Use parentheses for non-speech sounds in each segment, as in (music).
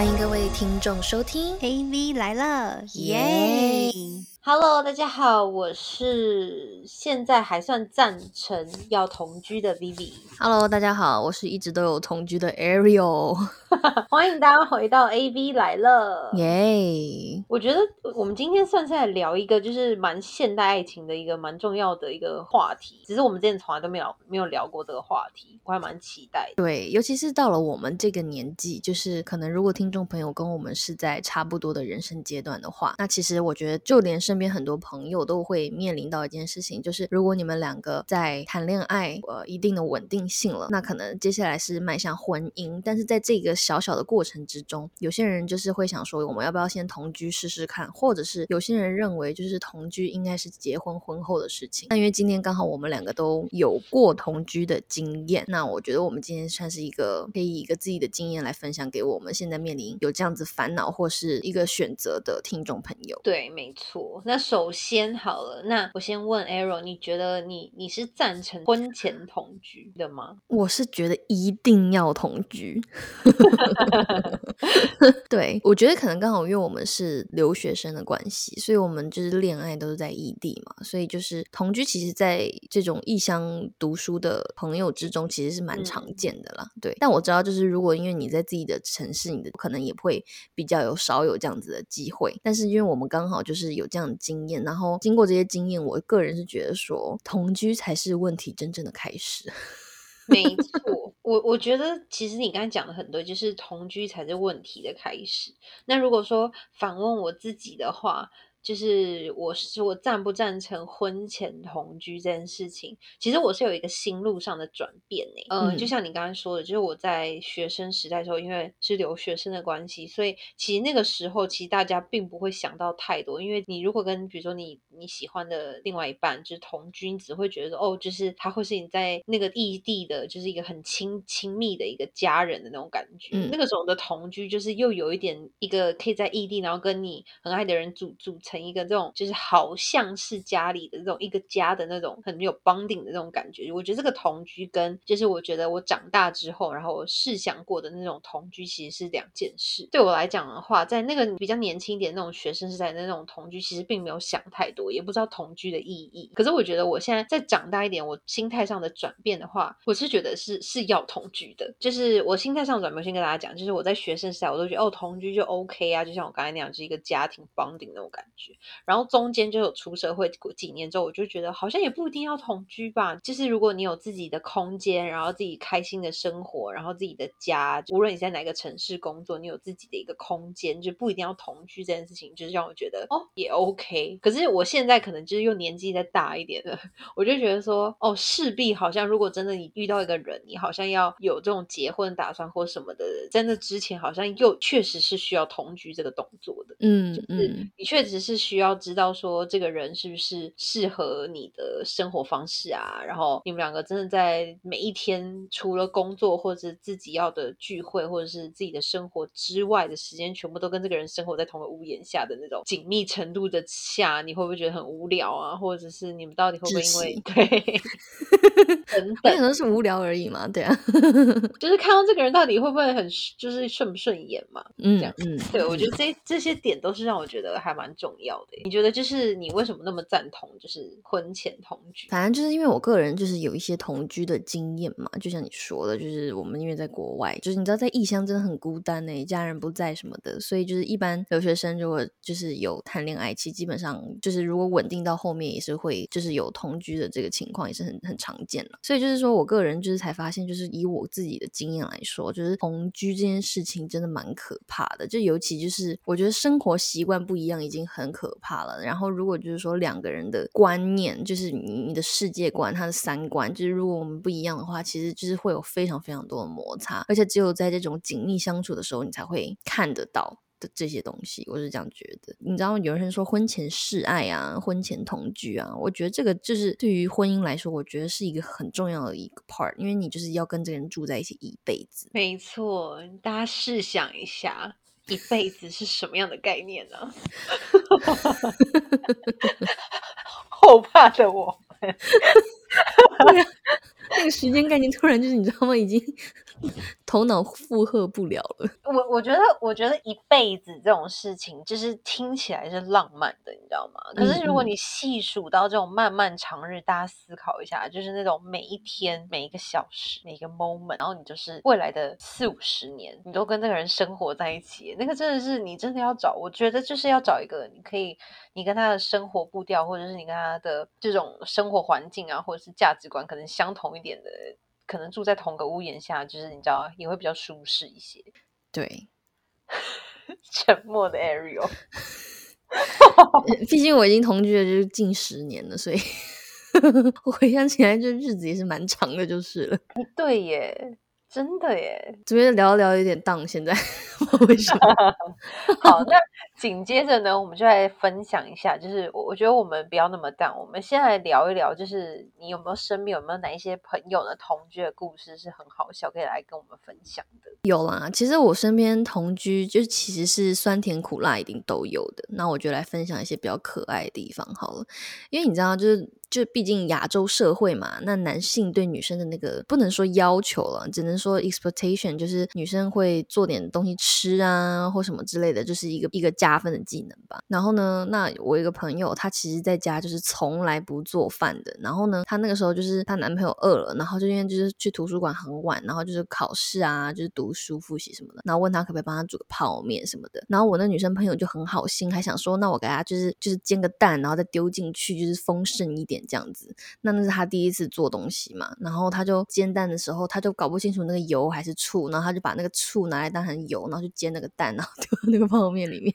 欢迎各位听众收听 AV 来了，耶！Hello，大家好，我是现在还算赞成要同居的 Vivi，Hello，大家好，我是一直都有同居的 Ariel，(laughs) 欢迎大家回到 AV 来了。耶！我觉得我们今天算是来聊一个就是蛮现代爱情的一个蛮重要的一个话题，只是我们之前从来都没有没有聊过这个话题，我还蛮期待的。对，尤其是到了我们这个年纪，就是可能如果听众朋友跟我们是在差不多的人生阶段的话，那其实我觉得就连身边很多朋友都会面临到一件事情，就是如果你们两个在谈恋爱，呃，一定的稳定性了，那可能接下来是迈向婚姻，但是在这个小小的过程之中，有些人就是会想说，我们要不要先同居试试看，或者是有些人认为就是同居应该是结婚婚后的事情。那因为今天刚好我们两个都有过同居的经验，那我觉得我们今天算是一个可以以一个自己的经验来分享给我们现在面临有这样子烦恼或是一个选择的听众朋友。对，没错。那首先好了，那我先问 Arrow，你觉得你你是赞成婚前同居的吗？我是觉得一定要同居。(laughs) 对，我觉得可能刚好因为我们是留学生的关系，所以我们就是恋爱都是在异地嘛，所以就是同居，其实在这种异乡读书的朋友之中，其实是蛮常见的啦。对，但我知道，就是如果因为你在自己的城市，你的可能也会比较有少有这样子的机会，但是因为我们刚好就是有这样经验，然后经过这些经验，我个人是觉得说，同居才是问题真正的开始。(laughs) 没错，我我觉得其实你刚才讲的很多，就是同居才是问题的开始。那如果说反问我自己的话，就是我是我赞不赞成婚前同居这件事情？其实我是有一个心路上的转变呢。嗯，就嗯像你刚才说的，就是我在学生时代的时候，因为是留学生的关系，所以其实那个时候其实大家并不会想到太多，因为你如果跟比如说你你喜欢的另外一半就是同居，你只会觉得说哦，就是他会是你在那个异地的，就是一个很亲亲密的一个家人的那种感觉。嗯那个时候的同居，就是又有一点一个可以在异地，然后跟你很爱的人组组成成一个这种，就是好像是家里的这种一个家的那种很有 bonding 的那种感觉。我觉得这个同居跟就是我觉得我长大之后，然后我试想过的那种同居其实是两件事。对我来讲的话，在那个比较年轻一点那种学生时代的那种同居，其实并没有想太多，也不知道同居的意义。可是我觉得我现在再长大一点，我心态上的转变的话，我是觉得是是要同居的。就是我心态上转变，先跟大家讲，就是我在学生时代，我都觉得哦，同居就 OK 啊，就像我刚才那样，就是一个家庭 bonding 那种感觉。然后中间就有出社会几年之后，我就觉得好像也不一定要同居吧。就是如果你有自己的空间，然后自己开心的生活，然后自己的家，无论你在哪个城市工作，你有自己的一个空间，就不一定要同居这件事情，就是让我觉得哦也 OK。可是我现在可能就是又年纪再大一点了，我就觉得说哦，势必好像如果真的你遇到一个人，你好像要有这种结婚打算或什么的，在那之前好像又确实是需要同居这个动作的。嗯就是嗯，你确实是需要知道说这个人是不是适合你的生活方式啊，然后你们两个真的在每一天除了工作或者自己要的聚会或者是自己的生活之外的时间，全部都跟这个人生活在同个屋檐下的那种紧密程度的下，你会不会觉得很无聊啊？或者是你们到底会不会因为对 (laughs) 等等那可，能是无聊而已嘛，对啊，(laughs) 就是看到这个人到底会不会很就是顺不顺眼嘛？嗯这样嗯，对，我觉得这这些点都是让我觉得还蛮重要的。你觉得就是你为什么那么赞同就是婚前同居？反正就是因为我个人就是有一些同居的经验嘛，就像你说的，就是我们因为在国外，就是你知道在异乡真的很孤单呢、家人不在什么的，所以就是一般留学生如果就是有谈恋爱，其实基本上就是如果稳定到后面也是会就是有同居的这个情况也是很很常见了。所以就是说我个人就是才发现，就是以我自己的经验来说，就是同居这件事情真的蛮可怕的，就尤其就是我觉得生活习惯不一样已经很可怕了。然后如果就是说两个人的观念，就是你的世界观、他的三观，就是如果我们不一样的话，其实就是会有非常非常多的摩擦，而且只有在这种紧密相处的时候，你才会看得到。的这些东西，我是这样觉得。你知道，有人说婚前示爱啊，婚前同居啊，我觉得这个就是对于婚姻来说，我觉得是一个很重要的一个 part，因为你就是要跟这个人住在一起一辈子。没错，大家试想一下，一辈子是什么样的概念呢？(laughs) 后怕的我们，那个时间概念突然就是你知道吗？已经 (laughs) 头脑负荷不了了。我我觉得，我觉得一辈子这种事情，就是听起来是浪漫的，你知道吗？可是如果你细数到这种漫漫长日，大家思考一下，就是那种每一天、每一个小时、每一个 moment，然后你就是未来的四五十年，你都跟那个人生活在一起，那个真的是你真的要找，我觉得就是要找一个你可以，你跟他的生活步调，或者是你跟他的这种生活环境啊，或者是价值观可能相同一点的。可能住在同个屋檐下，就是你知道，也会比较舒适一些。对，(laughs) 沉默的 Ariel，(laughs) 毕竟我已经同居了，就是近十年了，所以我 (laughs) 回想起来，这日子也是蛮长的，就是了。对耶。真的耶，这边聊聊有点荡，现在为什么？好，那紧接着呢，我们就来分享一下，就是我我觉得我们不要那么淡，我们先来聊一聊，就是你有没有身边有没有哪一些朋友的同居的故事是很好笑，可以来跟我们分享的？有啦，其实我身边同居就是其实是酸甜苦辣一定都有的，那我就来分享一些比较可爱的地方好了，因为你知道就是。就毕竟亚洲社会嘛，那男性对女生的那个不能说要求了，只能说 expectation，就是女生会做点东西吃啊，或什么之类的，就是一个一个价加分的技能吧。然后呢，那我一个朋友，她其实在家就是从来不做饭的。然后呢，她那个时候就是她男朋友饿了，然后就因为就是去图书馆很晚，然后就是考试啊，就是读书复习什么的，然后问他可不可以帮他煮个泡面什么的。然后我那女生朋友就很好心，还想说，那我给他就是就是煎个蛋，然后再丢进去，就是丰盛一点。这样子，那那是他第一次做东西嘛，然后他就煎蛋的时候，他就搞不清楚那个油还是醋，然后他就把那个醋拿来当成油，然后去煎那个蛋，然后丢到那个泡面里面。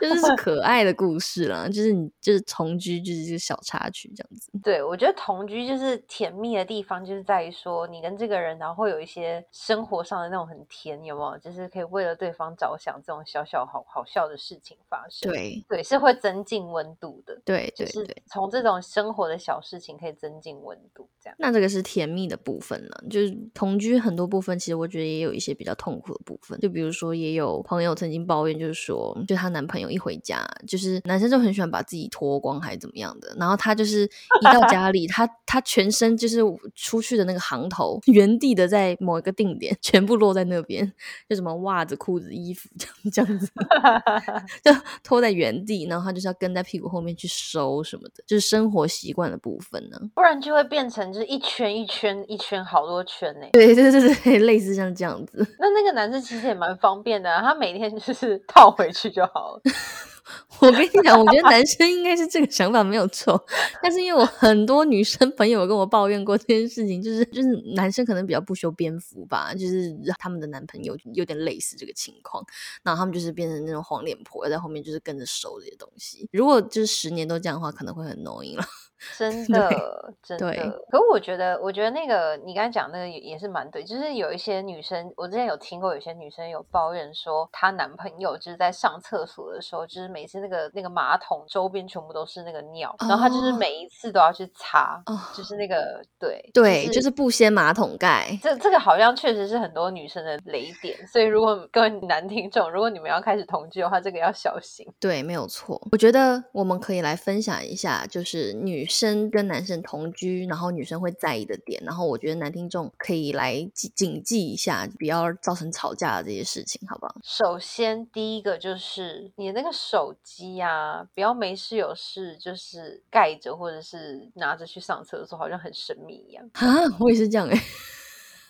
就是 (laughs) 可爱的故事啦，就是你就是同居就是一个小插曲这样子。对，我觉得同居就是甜蜜的地方，就是在于说你跟这个人，然后会有一些生活上的那种很甜，有没有？就是可以为了对方着想，这种小小好好笑的事情发生。对对，是会增进温度的。对，就是从这种生活的小事情可以增进温度，这样。那这个是甜蜜的部分呢，就是同居很多部分，其实我觉得也有一些比较痛苦的部分。就比如说，也有朋友曾经抱怨，就是说，就她男朋友。一回家，就是男生就很喜欢把自己脱光，还是怎么样的。然后他就是一到家里，他他全身就是出去的那个行头，原地的在某一个定点，全部落在那边，就什么袜子、裤子、衣服 (laughs) 这样这样子，(laughs) 就拖在原地。然后他就是要跟在屁股后面去收什么的，就是生活习惯的部分呢。不然就会变成就是一圈一圈一圈好多圈呢。对对对对，类似像这样子。那那个男生其实也蛮方便的，他每天就是 (laughs) 套回去就好了。(laughs) 我跟你讲，我觉得男生应该是这个想法没有错，但是因为我很多女生朋友跟我抱怨过这件事情，就是就是男生可能比较不修边幅吧，就是他们的男朋友有点类似这个情况，然后他们就是变成那种黄脸婆，在后面就是跟着收这些东西。如果就是十年都这样的话，可能会很 annoying 了。真 (laughs) 的，真的。可我觉得，我觉得那个你刚才讲那个也也是蛮对，就是有一些女生，我之前有听过，有些女生有抱怨说，她男朋友就是在上厕所的时候，就是每次那个那个马桶周边全部都是那个尿，然后她就是每一次都要去擦，就是那个对对，就是不掀马桶盖。这这个好像确实是很多女生的雷点，所以如果各位男听众，如果你们要开始同居的话，这个要小心。对，没有错。我觉得我们可以来分享一下，就是女。女生跟男生同居，然后女生会在意的点，然后我觉得男听众可以来谨记一下，不要造成吵架的这些事情，好不好？首先第一个就是你的那个手机啊，不要没事有事就是盖着或者是拿着去上厕所，好像很神秘一样。啊，我也是这样哎。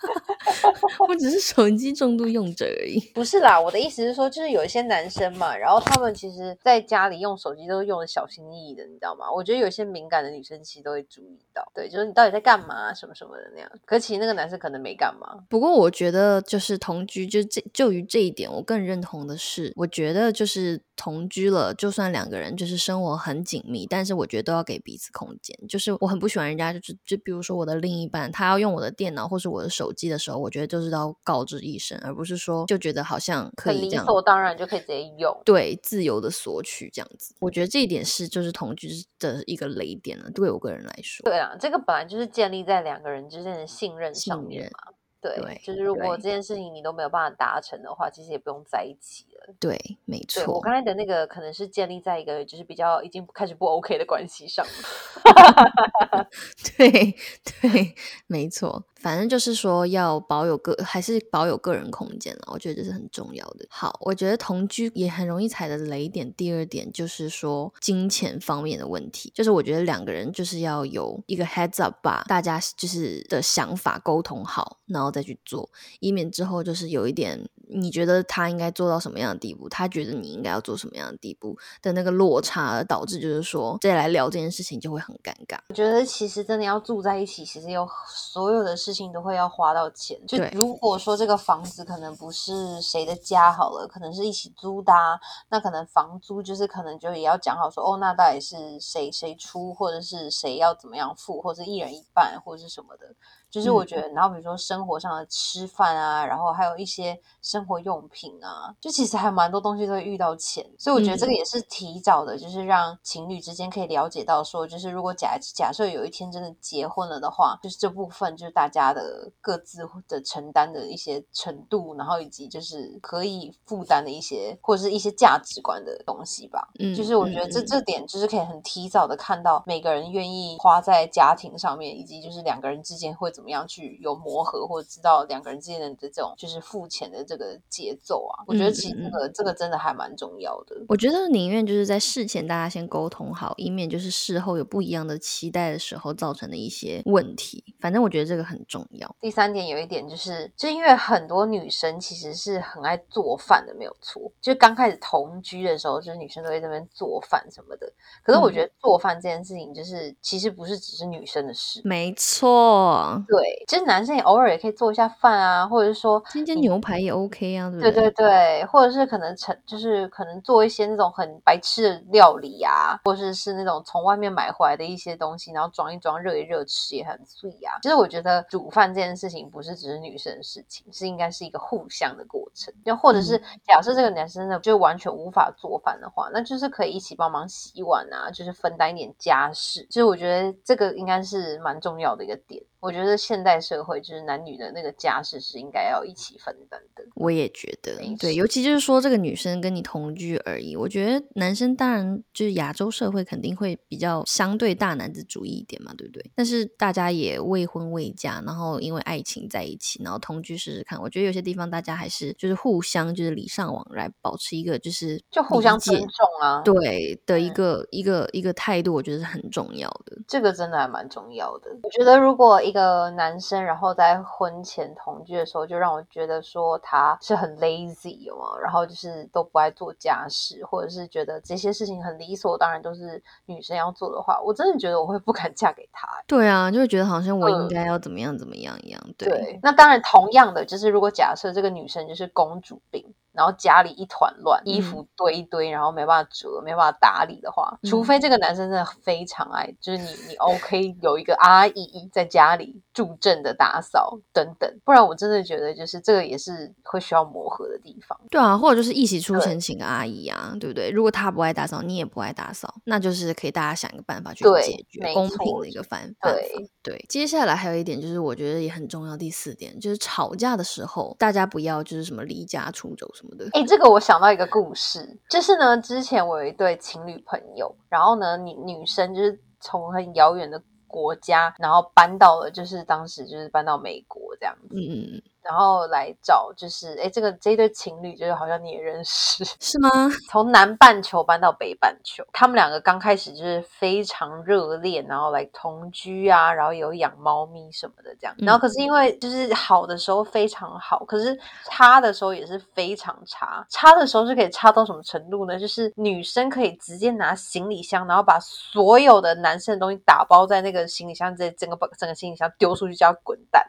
(laughs) 我只是手机重度用者而已。不是啦，我的意思是说，就是有一些男生嘛，然后他们其实在家里用手机都用的小心翼翼的，你知道吗？我觉得有些敏感的女生其实都会注意到，对，就是你到底在干嘛什么什么的那样。可其实那个男生可能没干嘛。不过我觉得就是同居，就这就于这一点，我更认同的是，我觉得就是同居了，就算两个人就是生活很紧密，但是我觉得都要给彼此空间。就是我很不喜欢人家，就是就比如说我的另一半，他要用我的电脑或是我的手机的时候，我觉得就是要告知医生，而不是说就觉得好像可以这样，理所当然就可以直接用，对，自由的索取这样子。我觉得这一点是就是同居的一个雷点了，对我个人来说。对啊，这个本来就是建立在两个人之间的信任上面嘛。对，就是如果这件事情你都没有办法达成的话，其实也不用在一起了。对，没错我，刚才的那个可能是建立在一个就是比较已经开始不 OK 的关系上了。(laughs) 对对，没错。反正就是说要保有个，还是保有个人空间了。我觉得这是很重要的。好，我觉得同居也很容易踩的雷点。第二点就是说金钱方面的问题，就是我觉得两个人就是要有一个 heads up，吧大家就是的想法沟通好，然后再去做，以免之后就是有一点你觉得他应该做到什么样的地步，他觉得你应该要做什么样的地步的那个落差，而导致就是说再来聊这件事情就会很尴尬。我觉得其实真的要住在一起，其实有所有的事情都会要花到钱。就如果说这个房子可能不是谁的家好了，可能是一起租的、啊，那可能房租就是可能就也要讲好说，哦，那到底是谁谁出，或者是谁要怎么样付，或者是一人一半，或者是什么的。就是我嗯。觉得，然后比如说生活上的吃饭啊，然后还有一些生活用品啊，就其实还蛮多东西都会遇到钱，所以我觉得这个嗯。也是提早的，就是让情侣之间可以了解到说，就是如果假假设有一天真的结婚了的话，就是这部分就是大家的各自的承担的一些程度，然后以及就是可以负担的一些或者是一些价值观的东西吧。嗯，就是我觉得这这点就是可以很提早的看到每个人愿意花在家庭上面，以及就是两个人之间会怎么样去有磨合，或者知道两个人之间的这种就是付钱的这个节奏啊。我觉得其实这个、这个真的还蛮重要的。我觉得宁愿就是在事前大家先沟通好，以免就是事后有不一样的期待的时候造成的一些问题。反正我觉得这个很重要。第三点有一点就是，就因为很多女生其实是很爱做饭的，没有错。就刚开始同居的时候，就是女生都会在那边做饭什么的。可是我觉得做饭这件事情，就是、其实不是只是女生的事。没错，对，就是男生也偶尔也可以做一下饭啊，或者是说煎煎牛排也 OK 啊，对不对对对对，或者是可能成就是可能做一些那种很白痴的料理啊，或者是那种从外面买回来的一些东西，然后装一装热一热吃也很碎啊。其实我觉得煮饭这件事情不是只是女生的事情，是应该是一个互相的过程。就或者是假设这个男生呢就完全无法做饭的话，那就是可以一起帮忙洗碗啊，就是分担一点家事。其实我觉得这个应该是蛮重要的一个点。我觉得现代社会就是男女的那个家事是应该要一起分担的。我也觉得，对，尤其就是说这个女生跟你同居而已。我觉得男生当然就是亚洲社会肯定会比较相对大男子主义一点嘛，对不对？但是大家也未婚未嫁，然后因为爱情在一起，然后同居试试看。我觉得有些地方大家还是就是互相就是礼尚往来，保持一个就是就互相尊重啊，对的一嗯个、一个一个态度，我觉得是很重要的。这个真的还蛮重要的。我觉得如果一个男生然后在婚前同居的时候，就让我觉得说他是很 lazy 有吗？然后就是都不爱做家事，或者是觉得这些事情很理所当然都是女生要做的话，我真的觉得我会不敢嫁给他。对啊，就会觉得好像我应嗯该要怎么样怎么样一样。对，对，那当然，同样的，就是如果假设这个女生就是公主病，然后家里一团乱，衣嗯服堆一堆，然后没办法折，没办法打理的话，除嗯非这个男生真的非常爱，就是你你 OK (laughs) 有一个阿姨在家里助阵的打扫等等，不然我真的觉得就是这个也是会需要磨合的地方。对啊，或者就是一起出钱请个阿姨啊，对不对？如果他不爱打扫，你也不爱打扫，那就是可以大家想一个办法去解决，没公平的一个办办法。对对，接下来还有一点就是，我觉得也很重要。第四点就是吵架的时候，大家不要就是什么离家出走什么的。哎，这个我想到一个故事，就是呢，之前我有一对情侣朋友，然后呢，女女生就是从很遥远的国家，然后搬到了，就是当时就是搬到美国这样子，嗯嗯嗯，然后来找，就是哎，这个这一对情侣，就是好像你也认识，是吗？(laughs) 从南半球搬到北半球，他们两个刚开始就是非常热恋，然后来同居啊，然后有养猫咪什么的这样。然后可是因为就是好的时候非常好，可是差的时候也是非常差。差的时候是可以差到什么程度呢？就是女生可以直接拿行李箱，然后把所有的男生的东西打包在那个行李箱，直接整个把整个行李箱丢出去，叫他滚蛋。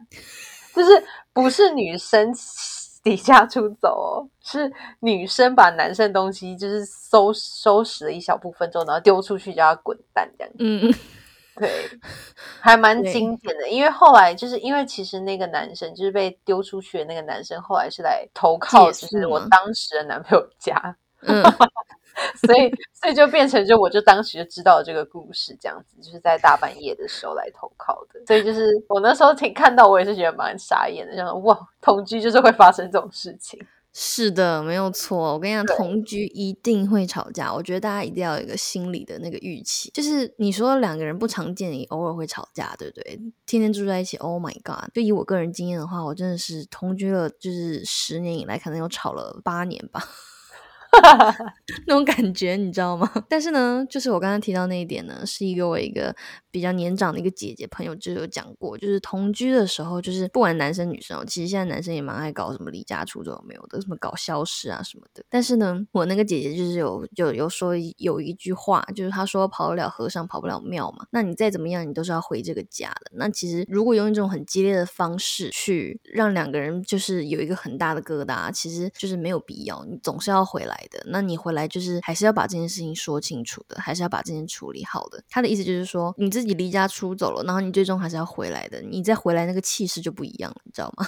就是不是女生离家出走哦，是女生把男生东西就是收收拾了一小部分之后，然后丢出去叫他滚蛋这样。嗯，对，还蛮经典的。因为后来就是因为其实那个男生就是被丢出去的那个男生，后来是来投靠，就是我当时的男朋友家。嗯，(laughs) 所以，所以就变成就我就当时就知道这个故事，这样子就是在大半夜的时候来投靠的。所以就是我那时候挺看到，我也是觉得蛮傻眼的，想说哇，同居就是会发生这种事情。是的，没有错。我跟你讲，同居一定会吵架。我觉得大家一定要有一个心理的那个预期，就是你说两个人不常见，你偶尔会吵架，对不对？天天住在一起，Oh my god！就以我个人经验的话，我真的是同居了，就是十年以来，可能有吵了八年吧。那种感觉，你知道吗？但是呢，就是我刚刚提到那一点呢，是一个我一个比较年长的一个姐姐朋友就有讲过，就是同居的时候，就是不管男生女生哦，其实现在男生也蛮爱搞什么离家出走没有的，什么搞消失啊什么的。但是呢，我那个姐姐就是有有有说有一句话，就是她说跑得了和尚跑不了庙嘛，那你再怎么样，你都是要回这个家的。那其实如果用一种很激烈的方式去让两个人就是有一个很大的疙瘩，其实就是没有必要，你总是要回来那你回来就是还是要把这件事情说清楚的，还是要把这件处理好的。他的意思就是说，你自己离家出走了，然后你最终还是要回来的，你再回来那个气势就不一样了，你知道吗？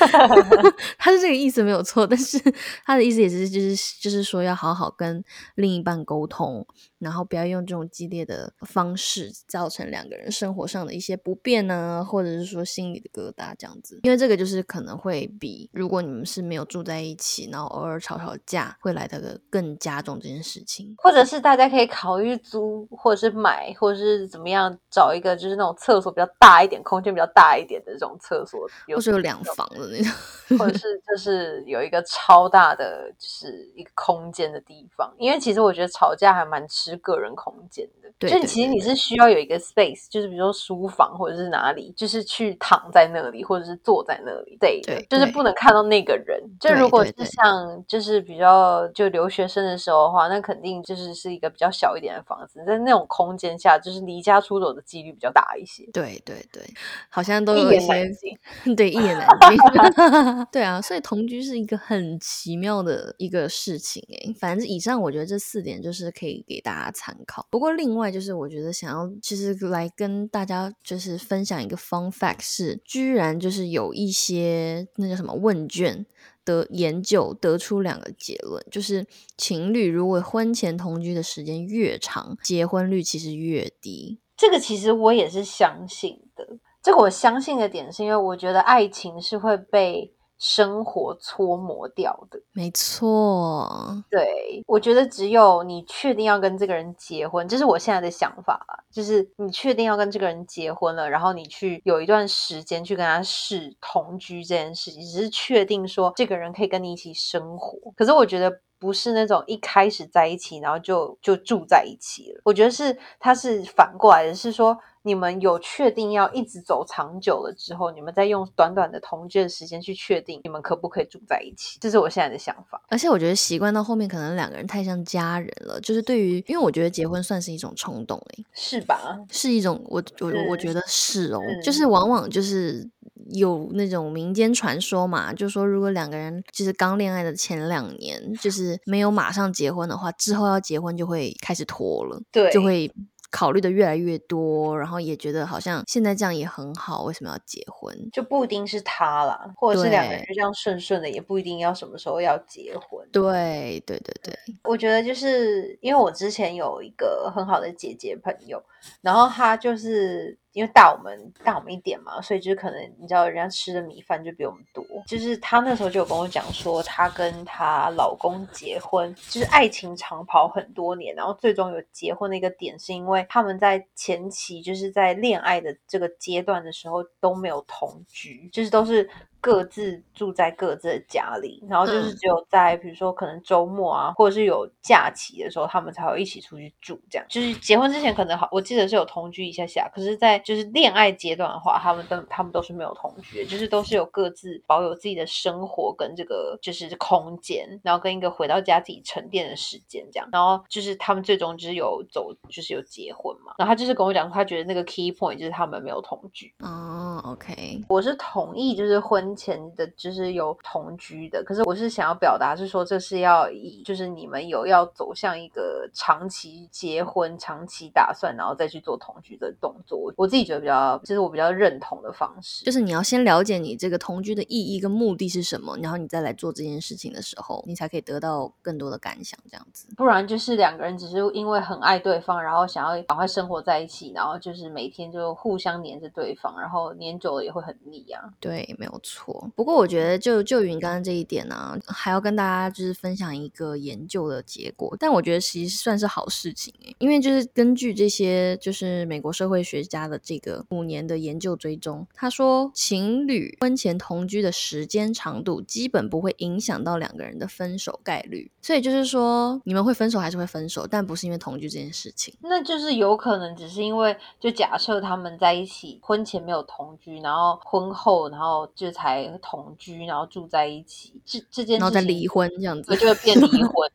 (laughs) 他是这个意思没有错，但是他的意思也是就是就是说要好好跟另一半沟通，然后不要用这种激烈的方式造成两个人生活上的一些不便呢，或者是说心里的疙瘩这样子。因为这个就是可能会比如果你们是没有住在一起，然后偶尔吵吵架，会来的更加重这件事情。或者是大家可以考虑租，或者是买，或者是怎么样，找一个就是那种厕所比较大一点、空间比较大一点的这种厕所，有或是有两房的那种。或者是就是有一个超大的就是一个空间的地方，因为其实我觉得吵架还蛮吃个人空间的。对对就其实你是需要有一个 space，就是比如说书房或者是哪里，就是去躺在那里，或者是坐在那里，对对就是不能看到那个人。就如果是像就是比较就留学生的时候的话，那肯定就是是一个比较小一点的房子，在那种空间下，就是离家出走的几率比较大一些。对对对，好像都一有一些 (laughs) 对，一言难尽。(laughs) (laughs) 对啊，所以同居是一个很奇妙的一个事情诶。反正以上我觉得这四点就是可以给大家大家参考。不过另外就是我觉得想要其实来跟大家就是分享一个 fun fact 是，居然就是有一些那叫什么问卷。的研究得出两个结论，就是情侣如果婚前同居的时间越长，结婚率其实越低。这个其实我也是相信的。这个我相信的点是因为我觉得爱情是会被生活搓磨掉的。没错，对，我觉得只有你确定要跟这个人结婚，这是我现在的想法啦。就是你确定要跟这个人结婚了，然后你去有一段时间去跟他试同居这件事情，只是确定说这个人可以跟你一起生活。可是我觉得不是那种一开始在一起，然后就就住在一起了。我觉得是他是反过来的，是说你们有确定要一直走长久了之后，你们再用短短的同居的时间去确定你们可不可以住在一起。这是我现在的想法。而且我觉得习惯到后面，可能两个人太像家人了。就是对于，因为我觉得结婚算是一种冲动、欸，是吧？是一种我我我嗯觉得是哦，嗯就是往往就是有那种民间传说嘛，就说如果两个人就是刚恋爱的前两年，就是没有马上结婚的话，之后要结婚就会开始拖了，对，就会考虑的越来越多，然后也觉得好像现在这样也很好，为什么要结婚？就不一定是他啦，或者是两个人对就这样顺顺的，也不一定要什么时候要结婚。对对对对，我觉得就是因为我之前有一个很好的姐姐朋友，然后她就是因为大我们大我们一点嘛，所以就是可能你知道人家吃的米饭就比我们多。就是她那时候就有跟我讲说，她跟她老公结婚，就是爱情长跑很多年，然后最终有结婚的一个点是因为他们在前期就是在恋爱的这个阶段的时候都没有同居，就是都是。各自住在各自的家里，然后就是嗯只有在比如说可能周末啊，或者是有假期的时候，他们才会一起出去住。这样就是结婚之前可能好，我记得是有同居一下下，可是，在就是恋爱阶段的话，他们都他们都是没有同居，就是都是有各自保有自己的生活跟这个就是空间，然后跟一个回到家自己沉淀的时间这样。然后就是他们最终就是有走，就是有结婚嘛。然后他就是跟我讲说，他觉得那个 key point 就是他们没有同居。哦，OK，我是同意，就是婚前的，就是有同居的。可是我是想要表达是说，这是要以就是你们有要走向一个长期结婚、长期打算，然后再去做同居的动作。我我自己觉得比较，这是我比较认同的方式。就是你要先了解你这个同居的意义跟目的是什么，然后你再来做这件事情的时候，你才可以得到更多的感想，这样子。不然就是两个人只是因为很爱对方，然后想要赶快生活在一起，然后就是每天就互相黏着对方，然后黏久了也会很腻啊。对，没有错。错。不过我觉得就就云刚刚这一点呢、还要跟大家就是分享一个研究的结果，但我觉得其实算是好事情诶，因为就是根据这些就是美国社会学家的这个五年的研究追踪，他说情侣婚前同居的时间长度基本不会影响到两个人的分手概率，所以就是说你们会分手还是会分手，但不是因为同居这件事情。那就是有可能只是因为，就假设他们在一起，婚前没有同居，然后婚后然后就才同居，然后住在一起，这这件事情然后再离婚这样子，，就会变离婚。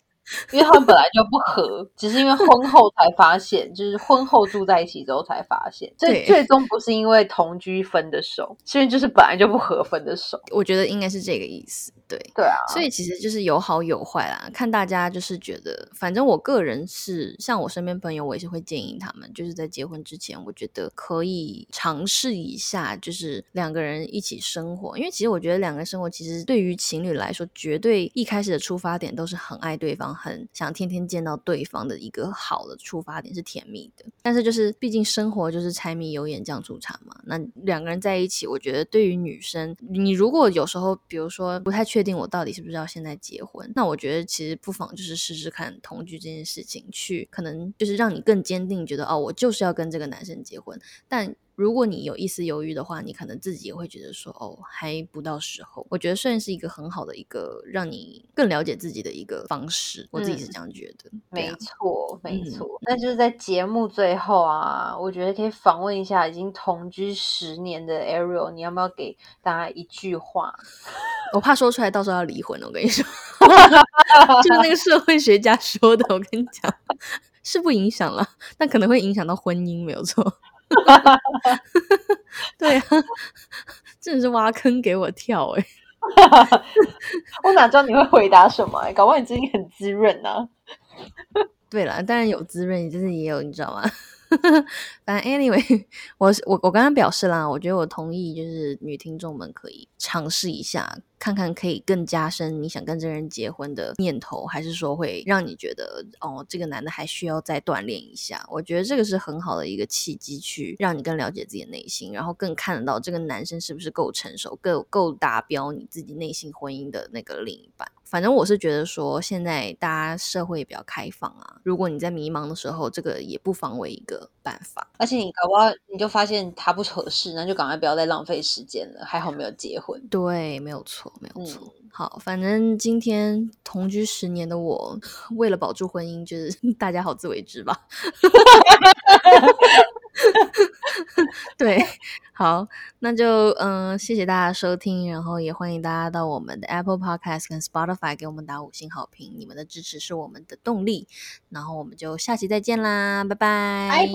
因为他们本来就不合，(laughs) 只是因为婚后才发现，就是婚后住在一起之后才发现，所以最终不是因为同居分的手，是因为就是本来就不合分的手。我觉得应该是这个意思。对，对啊，所以其实就是有好有坏啦，看大家就是觉得，反正我个人是像我身边朋友，我也是会建议他们，就是在结婚之前，我觉得可以尝试一下，就是两个人一起生活，因为其实我觉得两个人生活，其实对于情侣来说，绝对一开始的出发点都是很爱对方，很想天天见到对方的一个好的出发点是甜蜜的。但是就是毕竟生活就是柴米油盐酱醋茶嘛，那两个人在一起，我觉得对于女生，你如果有时候比如说不太确定我到底是不是要现在结婚，那我觉得其实不妨就是试试看同居这件事情，去可能就是让你更坚定，觉得哦，我就是要跟这个男生结婚。但如果你有一丝犹豫的话，你可能自己也会觉得说，哦，还不到时候。我觉得算是一个很好的一个让你更了解自己的一个方式，我自己是嗯这样觉得。对没啊，错，没嗯错。那就是在节目最后啊，我觉得可以访问一下已经同居十年的 Ariel，你要不要给大家一句话？(laughs) 我怕说出来到时候要离婚了。我跟你说，(laughs) 就是那个社会学家说的，我跟你讲是不影响了，但可能会影响到婚姻，没有错。(laughs) 对啊，真的是挖坑给我跳哎、(laughs) 我哪知道你会回答什么、欸？搞不好你最近很滋润啊。(laughs) 对了，当然有滋润，就是也有，你知道吗？(laughs) 反正 anyway，(laughs) 我我我刚刚表示啦，我觉得我同意，就是女听众们可以尝试一下，看看可以更加深你想跟这个人结婚的念头，还是说会让你觉得哦，这个男的还需要再锻炼一下。我觉得这个是很好的一个契机，去让你更了解自己的内心，然后更看得到这个男生是不是够成熟，够够达标你自己内心婚姻的那个另一半。反正我是觉得说，现在大家社会比较开放啊，如果你在迷茫的时候，这个也不妨为一个办法。而且你搞不好你就发现他不合适，那就赶快不要再浪费时间了。还好没有结婚。对，没有错，没有错。嗯好，反正今天同居十年的我，为了保住婚姻，就是 (laughs) 大家好自为之吧。(laughs) (laughs) 对，好，那就嗯，谢谢大家收听，然后也欢迎大家到我们的 Apple Podcast 跟 Spotify 给我们打五星好评，你们的支持是我们的动力，然后我们就下期再见啦，拜拜，